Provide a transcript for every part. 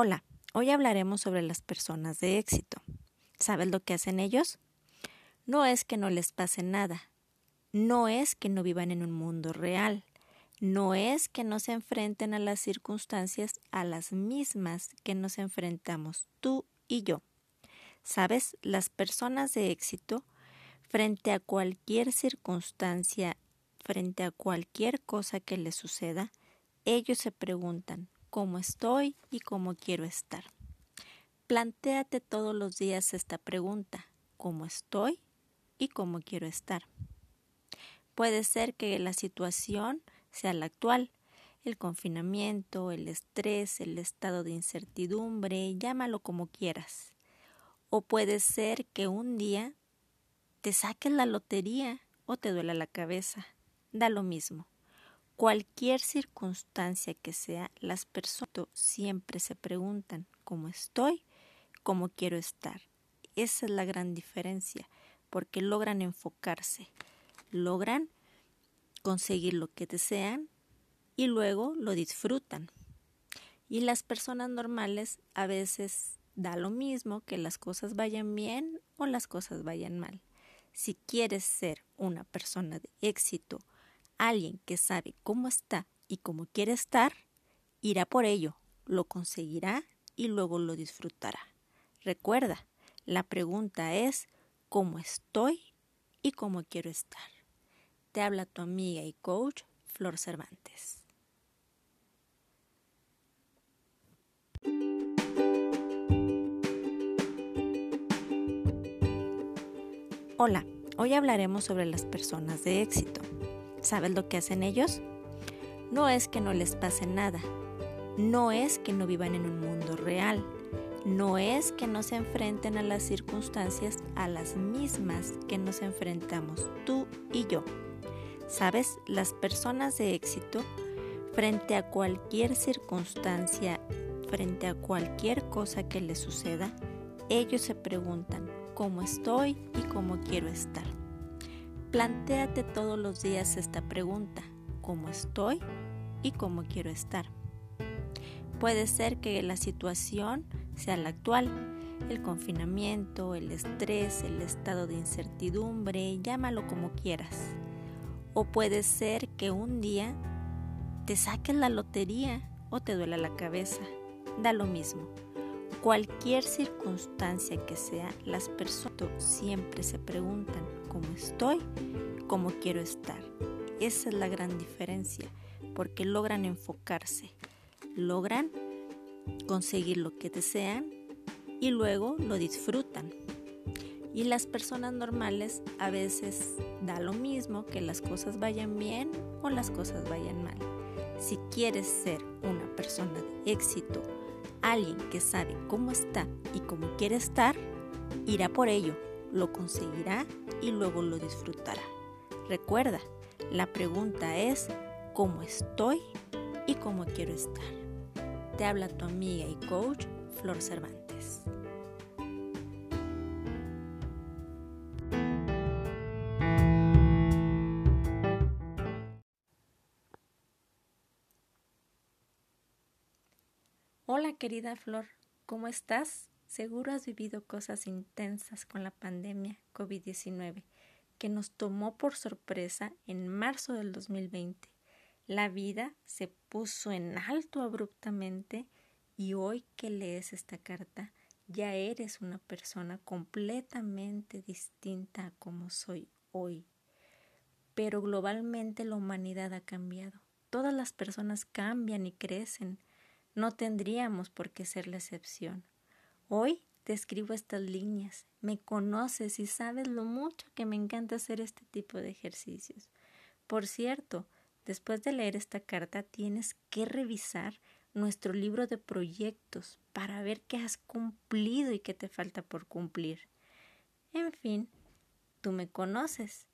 Hola, hoy hablaremos sobre las personas de éxito. ¿Sabes lo que hacen ellos? No es que no les pase nada, no es que no vivan en un mundo real, no es que no se enfrenten a las circunstancias a las mismas que nos enfrentamos tú y yo. ¿Sabes? Las personas de éxito, frente a cualquier circunstancia, frente a cualquier cosa que les suceda, ellos se preguntan cómo estoy y cómo quiero estar. Plantéate todos los días esta pregunta, ¿cómo estoy y cómo quiero estar? Puede ser que la situación sea la actual, el confinamiento, el estrés, el estado de incertidumbre, llámalo como quieras. O puede ser que un día te saques la lotería o te duela la cabeza. Da lo mismo. Cualquier circunstancia que sea, las personas siempre se preguntan cómo estoy como quiero estar. Esa es la gran diferencia, porque logran enfocarse, logran conseguir lo que desean y luego lo disfrutan. Y las personas normales a veces da lo mismo que las cosas vayan bien o las cosas vayan mal. Si quieres ser una persona de éxito, alguien que sabe cómo está y cómo quiere estar, irá por ello, lo conseguirá y luego lo disfrutará. Recuerda, la pregunta es ¿cómo estoy y cómo quiero estar? Te habla tu amiga y coach Flor Cervantes. Hola, hoy hablaremos sobre las personas de éxito. ¿Sabes lo que hacen ellos? No es que no les pase nada, no es que no vivan en un mundo real, no es que no se enfrenten a las circunstancias a las mismas que nos enfrentamos tú y yo. ¿Sabes? Las personas de éxito, frente a cualquier circunstancia, frente a cualquier cosa que les suceda, ellos se preguntan cómo estoy y cómo quiero estar. Plantéate todos los días esta pregunta, ¿cómo estoy y cómo quiero estar? Puede ser que la situación sea la actual, el confinamiento, el estrés, el estado de incertidumbre, llámalo como quieras. O puede ser que un día te saques la lotería o te duela la cabeza. Da lo mismo. Cualquier circunstancia que sea, las personas siempre se preguntan cómo estoy, cómo quiero estar. Esa es la gran diferencia, porque logran enfocarse, logran conseguir lo que desean y luego lo disfrutan. Y las personas normales a veces da lo mismo que las cosas vayan bien o las cosas vayan mal. Si quieres ser una persona de éxito, alguien que sabe cómo está y cómo quiere estar, irá por ello, lo conseguirá y luego lo disfrutará. Recuerda, la pregunta es ¿cómo estoy y cómo quiero estar? Te habla tu amiga y coach Flor Cervantes. Hola querida Flor, ¿cómo estás? Seguro has vivido cosas intensas con la pandemia COVID-19 que nos tomó por sorpresa en marzo del 2020 la vida se puso en alto abruptamente y hoy que lees esta carta ya eres una persona completamente distinta a como soy hoy. Pero globalmente la humanidad ha cambiado. Todas las personas cambian y crecen. No tendríamos por qué ser la excepción. Hoy te escribo estas líneas. Me conoces y sabes lo mucho que me encanta hacer este tipo de ejercicios. Por cierto, Después de leer esta carta tienes que revisar nuestro libro de proyectos para ver qué has cumplido y qué te falta por cumplir. En fin, tú me conoces.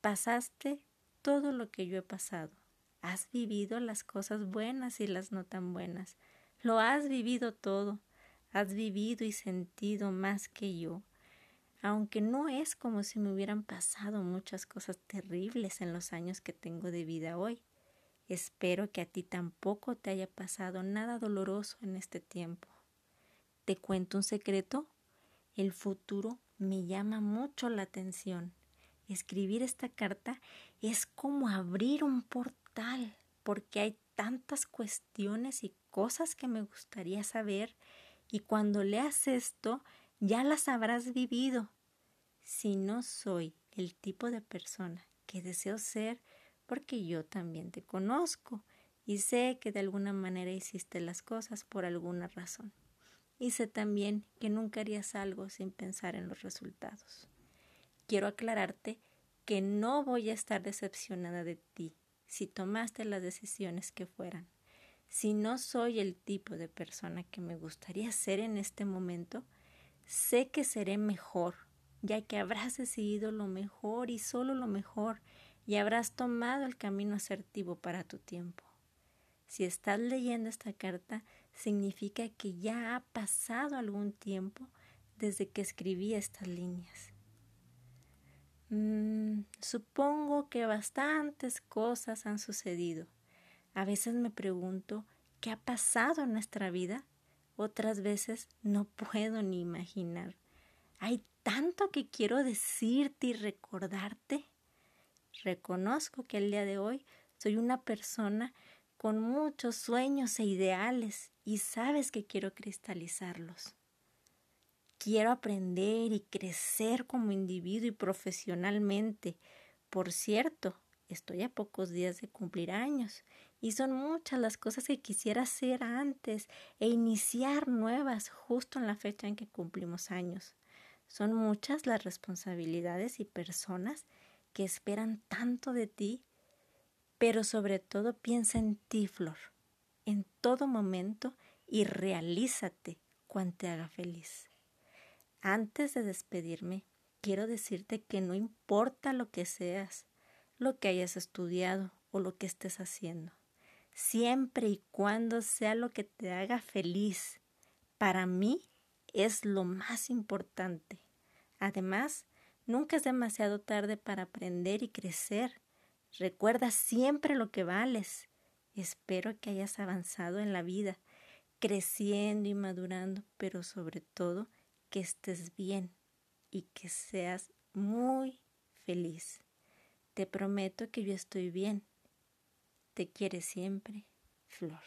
Pasaste todo lo que yo he pasado. Has vivido las cosas buenas y las no tan buenas. Lo has vivido todo. Has vivido y sentido más que yo aunque no es como si me hubieran pasado muchas cosas terribles en los años que tengo de vida hoy. Espero que a ti tampoco te haya pasado nada doloroso en este tiempo. ¿Te cuento un secreto? El futuro me llama mucho la atención. Escribir esta carta es como abrir un portal, porque hay tantas cuestiones y cosas que me gustaría saber, y cuando leas esto ya las habrás vivido. Si no soy el tipo de persona que deseo ser, porque yo también te conozco y sé que de alguna manera hiciste las cosas por alguna razón. Y sé también que nunca harías algo sin pensar en los resultados. Quiero aclararte que no voy a estar decepcionada de ti si tomaste las decisiones que fueran. Si no soy el tipo de persona que me gustaría ser en este momento, sé que seré mejor, ya que habrás decidido lo mejor y solo lo mejor, y habrás tomado el camino asertivo para tu tiempo. Si estás leyendo esta carta, significa que ya ha pasado algún tiempo desde que escribí estas líneas. Mm, supongo que bastantes cosas han sucedido. A veces me pregunto qué ha pasado en nuestra vida. Otras veces no puedo ni imaginar. Hay tanto que quiero decirte y recordarte. Reconozco que el día de hoy soy una persona con muchos sueños e ideales y sabes que quiero cristalizarlos. Quiero aprender y crecer como individuo y profesionalmente. Por cierto, estoy a pocos días de cumplir años y son muchas las cosas que quisiera hacer antes e iniciar nuevas justo en la fecha en que cumplimos años. Son muchas las responsabilidades y personas que esperan tanto de ti, pero sobre todo piensa en ti, Flor, en todo momento y realízate cuando te haga feliz. Antes de despedirme, quiero decirte que no importa lo que seas, lo que hayas estudiado o lo que estés haciendo, siempre y cuando sea lo que te haga feliz, para mí es lo más importante. Además, nunca es demasiado tarde para aprender y crecer. Recuerda siempre lo que vales. Espero que hayas avanzado en la vida, creciendo y madurando, pero sobre todo que estés bien y que seas muy feliz. Te prometo que yo estoy bien. Te quiere siempre, Flor.